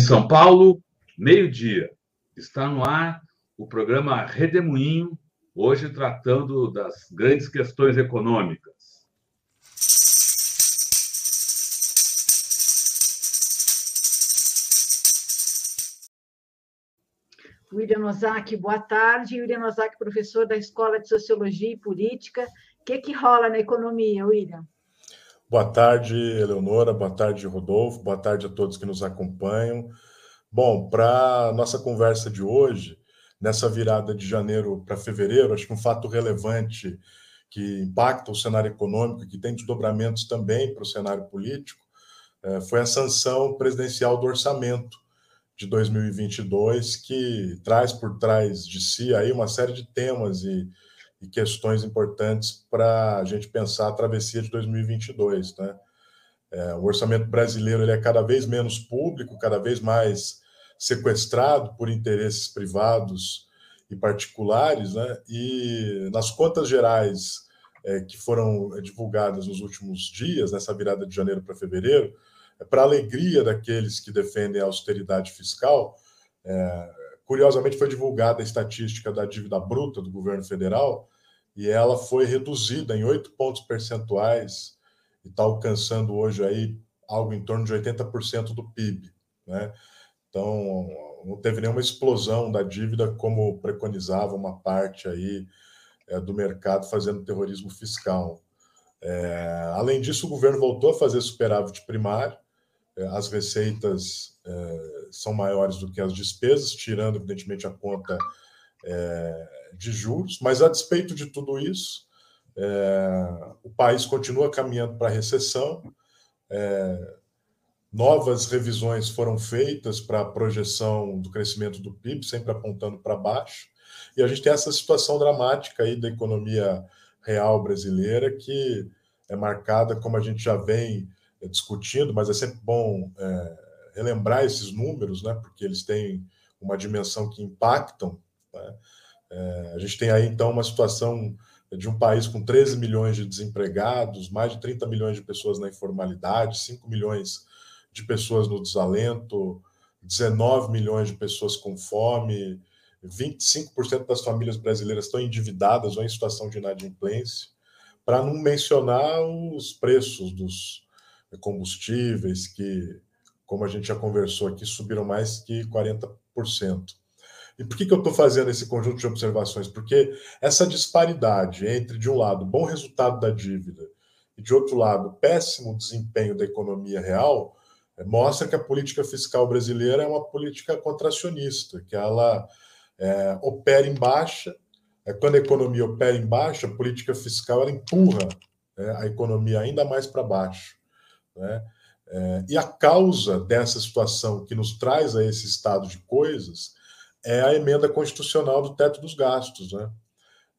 São Paulo, meio-dia. Está no ar o programa Redemoinho, hoje tratando das grandes questões econômicas. William Ozaki, boa tarde. William Ozaki, professor da Escola de Sociologia e Política. O que, que rola na economia, William? Boa tarde, Eleonora. Boa tarde, Rodolfo. Boa tarde a todos que nos acompanham. Bom, para nossa conversa de hoje, nessa virada de janeiro para fevereiro, acho que um fato relevante que impacta o cenário econômico que tem desdobramentos também para o cenário político eh, foi a sanção presidencial do orçamento de 2022, que traz por trás de si aí uma série de temas e, e questões importantes para a gente pensar a travessia de 2022. Né? É, o orçamento brasileiro ele é cada vez menos público, cada vez mais sequestrado por interesses privados e particulares, né? e nas contas gerais é, que foram divulgadas nos últimos dias, nessa virada de janeiro para fevereiro, para alegria daqueles que defendem a austeridade fiscal, é, curiosamente foi divulgada a estatística da dívida bruta do governo federal e ela foi reduzida em oito pontos percentuais e está alcançando hoje aí algo em torno de 80% do PIB, né? Então não teve nenhuma explosão da dívida como preconizava uma parte aí é, do mercado fazendo terrorismo fiscal. É, além disso, o governo voltou a fazer superávit primário, as receitas é, são maiores do que as despesas, tirando, evidentemente, a conta é, de juros, mas a despeito de tudo isso, o país continua caminhando para a recessão. novas revisões foram feitas para a projeção do crescimento do PIB, sempre apontando para baixo, e a gente tem essa situação dramática aí da economia real brasileira que é marcada, como a gente já vem é, discutindo, mas é sempre bom é, relembrar esses números, né, porque eles têm uma dimensão que impactam. Né? É, a gente tem aí, então, uma situação de um país com 13 milhões de desempregados, mais de 30 milhões de pessoas na informalidade, 5 milhões de pessoas no desalento, 19 milhões de pessoas com fome, 25% das famílias brasileiras estão endividadas ou em situação de inadimplência, para não mencionar os preços dos, combustíveis, que, como a gente já conversou aqui, subiram mais que 40%. E por que, que eu estou fazendo esse conjunto de observações? Porque essa disparidade entre, de um lado, bom resultado da dívida e, de outro lado, péssimo desempenho da economia real, eh, mostra que a política fiscal brasileira é uma política contracionista, que ela é, opera em baixa. É, quando a economia opera em baixa, a política fiscal ela empurra né, a economia ainda mais para baixo. Né? É, e a causa dessa situação que nos traz a esse estado de coisas é a emenda constitucional do teto dos gastos. Né?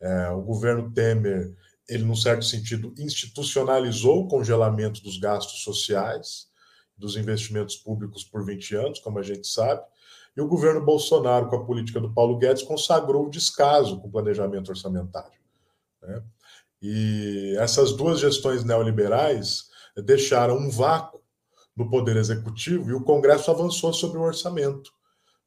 É, o governo Temer, ele, num certo sentido, institucionalizou o congelamento dos gastos sociais, dos investimentos públicos por 20 anos, como a gente sabe, e o governo Bolsonaro, com a política do Paulo Guedes, consagrou o descaso com o planejamento orçamentário. Né? E essas duas gestões neoliberais deixaram um vácuo no Poder Executivo e o Congresso avançou sobre o orçamento.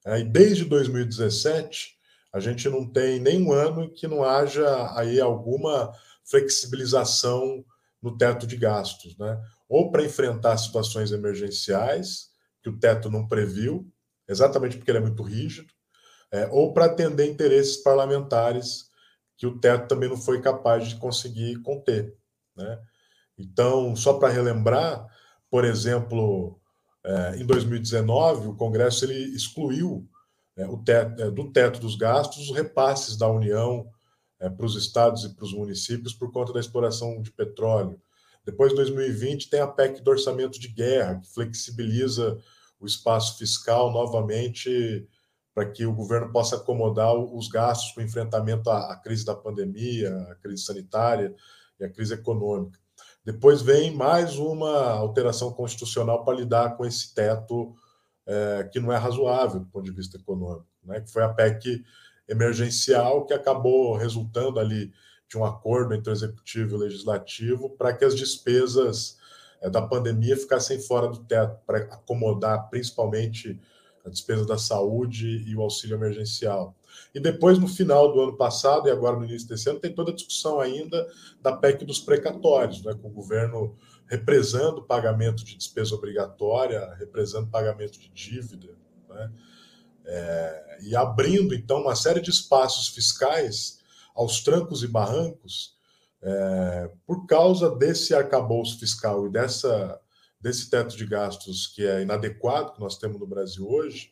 É, e desde 2017, a gente não tem nenhum ano em que não haja aí alguma flexibilização no teto de gastos, né? Ou para enfrentar situações emergenciais, que o teto não previu, exatamente porque ele é muito rígido, é, ou para atender interesses parlamentares que o teto também não foi capaz de conseguir conter, né? Então, só para relembrar, por exemplo, é, em 2019, o Congresso ele excluiu é, o teto, é, do teto dos gastos os repasses da União para os estados e para os municípios por conta da exploração de petróleo. Depois, em 2020, tem a PEC do orçamento de guerra, que flexibiliza o espaço fiscal novamente para que o governo possa acomodar os gastos com enfrentamento à crise da pandemia, à crise sanitária e à crise econômica. Depois vem mais uma alteração constitucional para lidar com esse teto é, que não é razoável do ponto de vista econômico, né? que foi a PEC emergencial, que acabou resultando ali de um acordo entre o executivo e o legislativo para que as despesas é, da pandemia ficassem fora do teto, para acomodar principalmente a despesa da saúde e o auxílio emergencial. E depois, no final do ano passado e agora no início desse ano, tem toda a discussão ainda da PEC dos precatórios, né, com o governo represando o pagamento de despesa obrigatória, represando pagamento de dívida, né, é, e abrindo, então, uma série de espaços fiscais aos trancos e barrancos é, por causa desse arcabouço fiscal e dessa, desse teto de gastos que é inadequado que nós temos no Brasil hoje.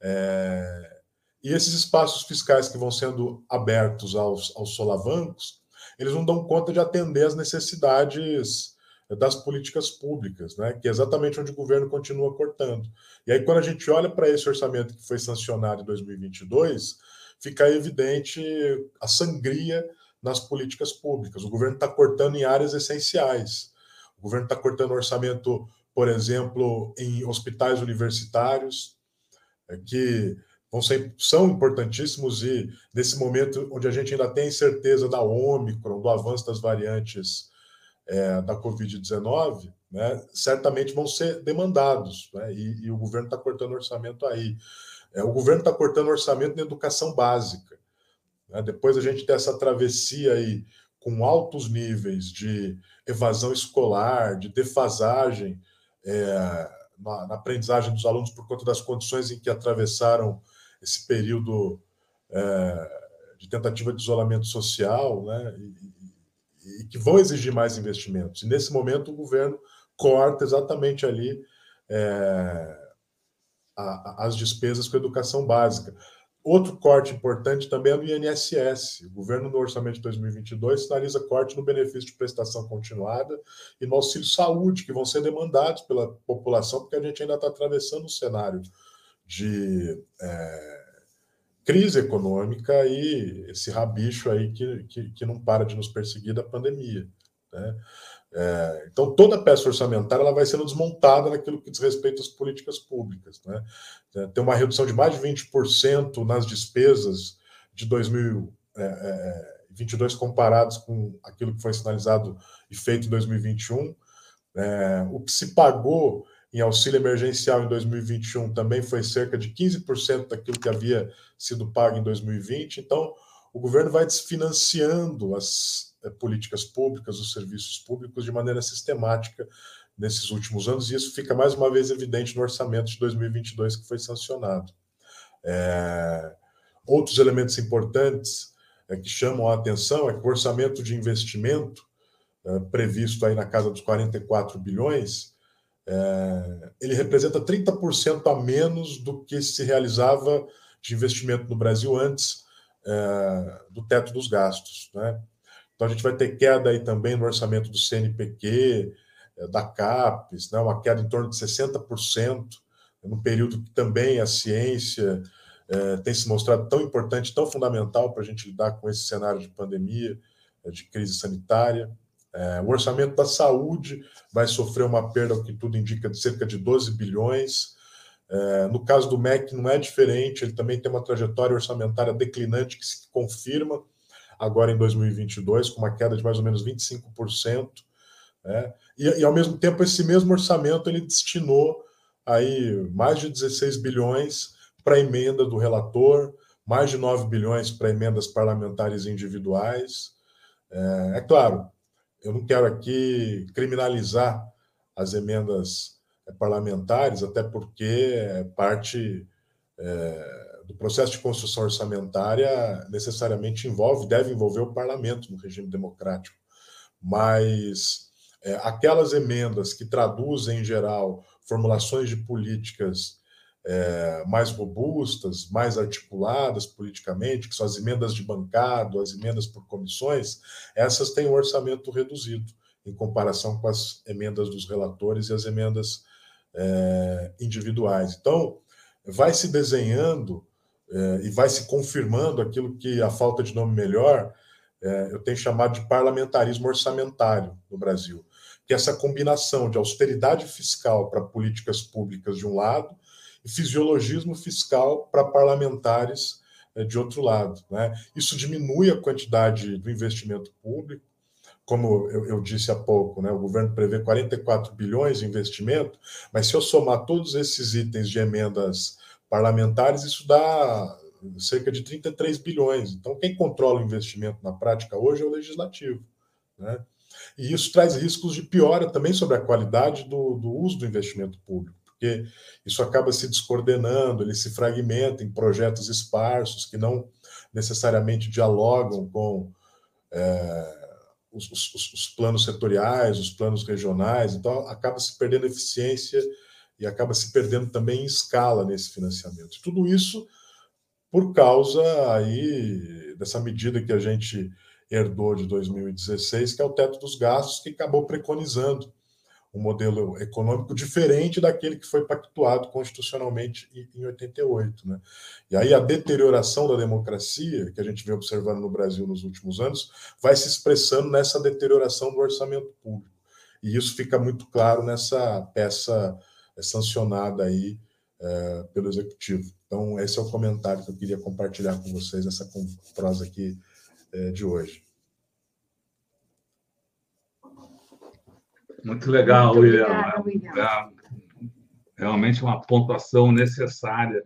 É, e esses espaços fiscais que vão sendo abertos aos, aos solavancos, eles não dão conta de atender às necessidades das políticas públicas, né? que é exatamente onde o governo continua cortando. E aí, quando a gente olha para esse orçamento que foi sancionado em 2022, fica evidente a sangria nas políticas públicas. O governo está cortando em áreas essenciais. O governo está cortando orçamento, por exemplo, em hospitais universitários, é, que vão ser, são importantíssimos e nesse momento onde a gente ainda tem certeza da Ômicron, do avanço das variantes é, da Covid-19, né, certamente vão ser demandados, né, e, e, o governo está cortando orçamento aí. É, o governo está cortando orçamento na educação básica. Né, depois a gente tem essa travessia aí com altos níveis de evasão escolar, de defasagem é, na, na, aprendizagem dos alunos por conta das condições em que atravessaram esse período é, de tentativa de isolamento social, né, e, e, que vão exigir mais investimentos. E nesse momento o governo corta exatamente ali é, a, as despesas com a educação básica. Outro corte importante também é no INSS. O governo, no orçamento de 2022, sinaliza corte no benefício de prestação continuada e no auxílio saúde, que vão ser demandados pela população, porque a gente ainda está atravessando um cenário de é, crise econômica e esse rabicho aí que, que, que, não para de nos perseguir da pandemia. Né? É, então, toda a peça orçamentária ela vai sendo desmontada naquilo que diz respeito às políticas públicas. Né? É, tem uma redução de mais de 20% nas despesas de 2022 é, é, comparados com aquilo que foi sinalizado e feito em 2021. É, o que se pagou em auxílio emergencial em 2021 também foi cerca de 15% daquilo que havia sido pago em 2020. Então, o governo vai desfinanciando as é, políticas públicas, os serviços públicos de maneira sistemática nesses últimos anos, e isso fica mais uma vez evidente no orçamento de 2022 que foi sancionado. É... Outros elementos importantes é, que chamam a atenção é que o orçamento de investimento, é, previsto aí na casa dos 44 bilhões, é, ele representa 30% a menos do que se realizava de investimento no Brasil antes é, do teto dos gastos. Né? Então, a gente vai ter queda aí também no orçamento do CNPq, é, da CAPES, né? uma queda em torno de 60%, num período que também a ciência é, tem se mostrado tão importante, tão fundamental para a gente lidar com esse cenário de pandemia, é, de crise sanitária. É, o orçamento da saúde vai sofrer uma perda, o que tudo indica, de cerca de 12 bilhões. É, no caso do MEC, não é diferente, ele também tem uma trajetória orçamentária declinante que se confirma agora em 2022, com uma queda de mais ou menos 25%. Né? E, e, ao mesmo tempo, esse mesmo orçamento ele destinou aí mais de 16 bilhões para emenda do relator, mais de 9 bilhões para emendas parlamentares individuais. É, é claro, eu não quero aqui criminalizar as emendas eh, parlamentares, até porque é parte é, do processo de construção orçamentária necessariamente envolve, deve envolver o parlamento no regime democrático. Mas é, aquelas emendas que traduzem, em geral, formulações de políticas é, mais robustas, mais articuladas politicamente, que são as emendas de bancado, as emendas por comissões, essas têm um orçamento reduzido em comparação com as emendas dos relatores e as emendas é, individuais. Então, vai se desenhando é, e vai se confirmando aquilo que a falta de nome melhor é, eu tenho chamado de parlamentarismo orçamentário no Brasil, que é essa combinação de austeridade fiscal para políticas públicas de um lado fisiologismo fiscal para parlamentares é, de outro lado. Né? Isso diminui a quantidade do investimento público, como eu, eu, disse há pouco, né, o governo prevê 44 bilhões de investimento, mas se eu somar todos esses itens de emendas parlamentares, isso dá cerca de 33 bilhões. Então, quem controla o investimento na prática hoje é o legislativo. Né? E isso traz riscos de piora também sobre a qualidade do, do uso do investimento público, porque isso acaba se descoordenando, ele se fragmenta em projetos esparsos que não necessariamente dialogam com é, os, os, os, planos setoriais, os planos regionais, então acaba se perdendo eficiência e acaba se perdendo também escala nesse financiamento. Tudo isso por causa aí dessa medida que a gente herdou de 2016, que é o teto dos gastos, que acabou preconizando um modelo econômico diferente daquele que foi pactuado constitucionalmente em 88. Né? E aí a deterioração da democracia, que a gente vem observando no Brasil nos últimos anos, vai se expressando nessa deterioração do orçamento público. E isso fica muito claro nessa peça sancionada aí é, pelo Executivo. Então, esse é o comentário que eu queria compartilhar com vocês nessa prosa aqui é, de hoje. Muito legal, Muito William. Obrigada, William. É, realmente uma pontuação necessária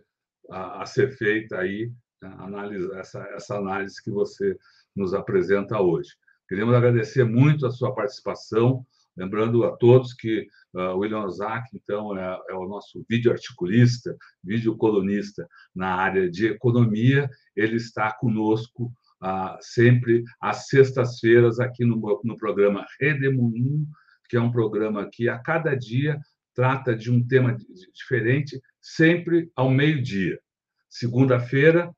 a, a ser feita aí, né, analisar essa, essa análise que você nos apresenta hoje. Queremos agradecer muito a sua participação, lembrando a todos que Uh, William Ozaki, então, é, é, o nosso vídeo articulista, vídeo colunista na área de economia. Ele está conosco uh, sempre às sextas-feiras aqui no, no programa Redemoinho, que é um programa que a cada dia trata de um tema diferente, sempre ao meio-dia. Segunda-feira,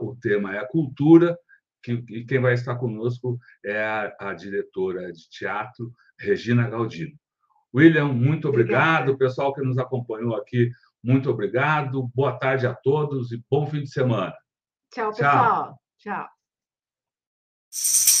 o tema é a cultura, que, e quem vai estar conosco é a, a diretora de teatro, Regina Galdino. William, muito obrigado. O pessoal que nos acompanhou aqui, muito obrigado. Boa tarde a todos e bom fim de semana. Tchau, pessoal. Tchau. Tchau.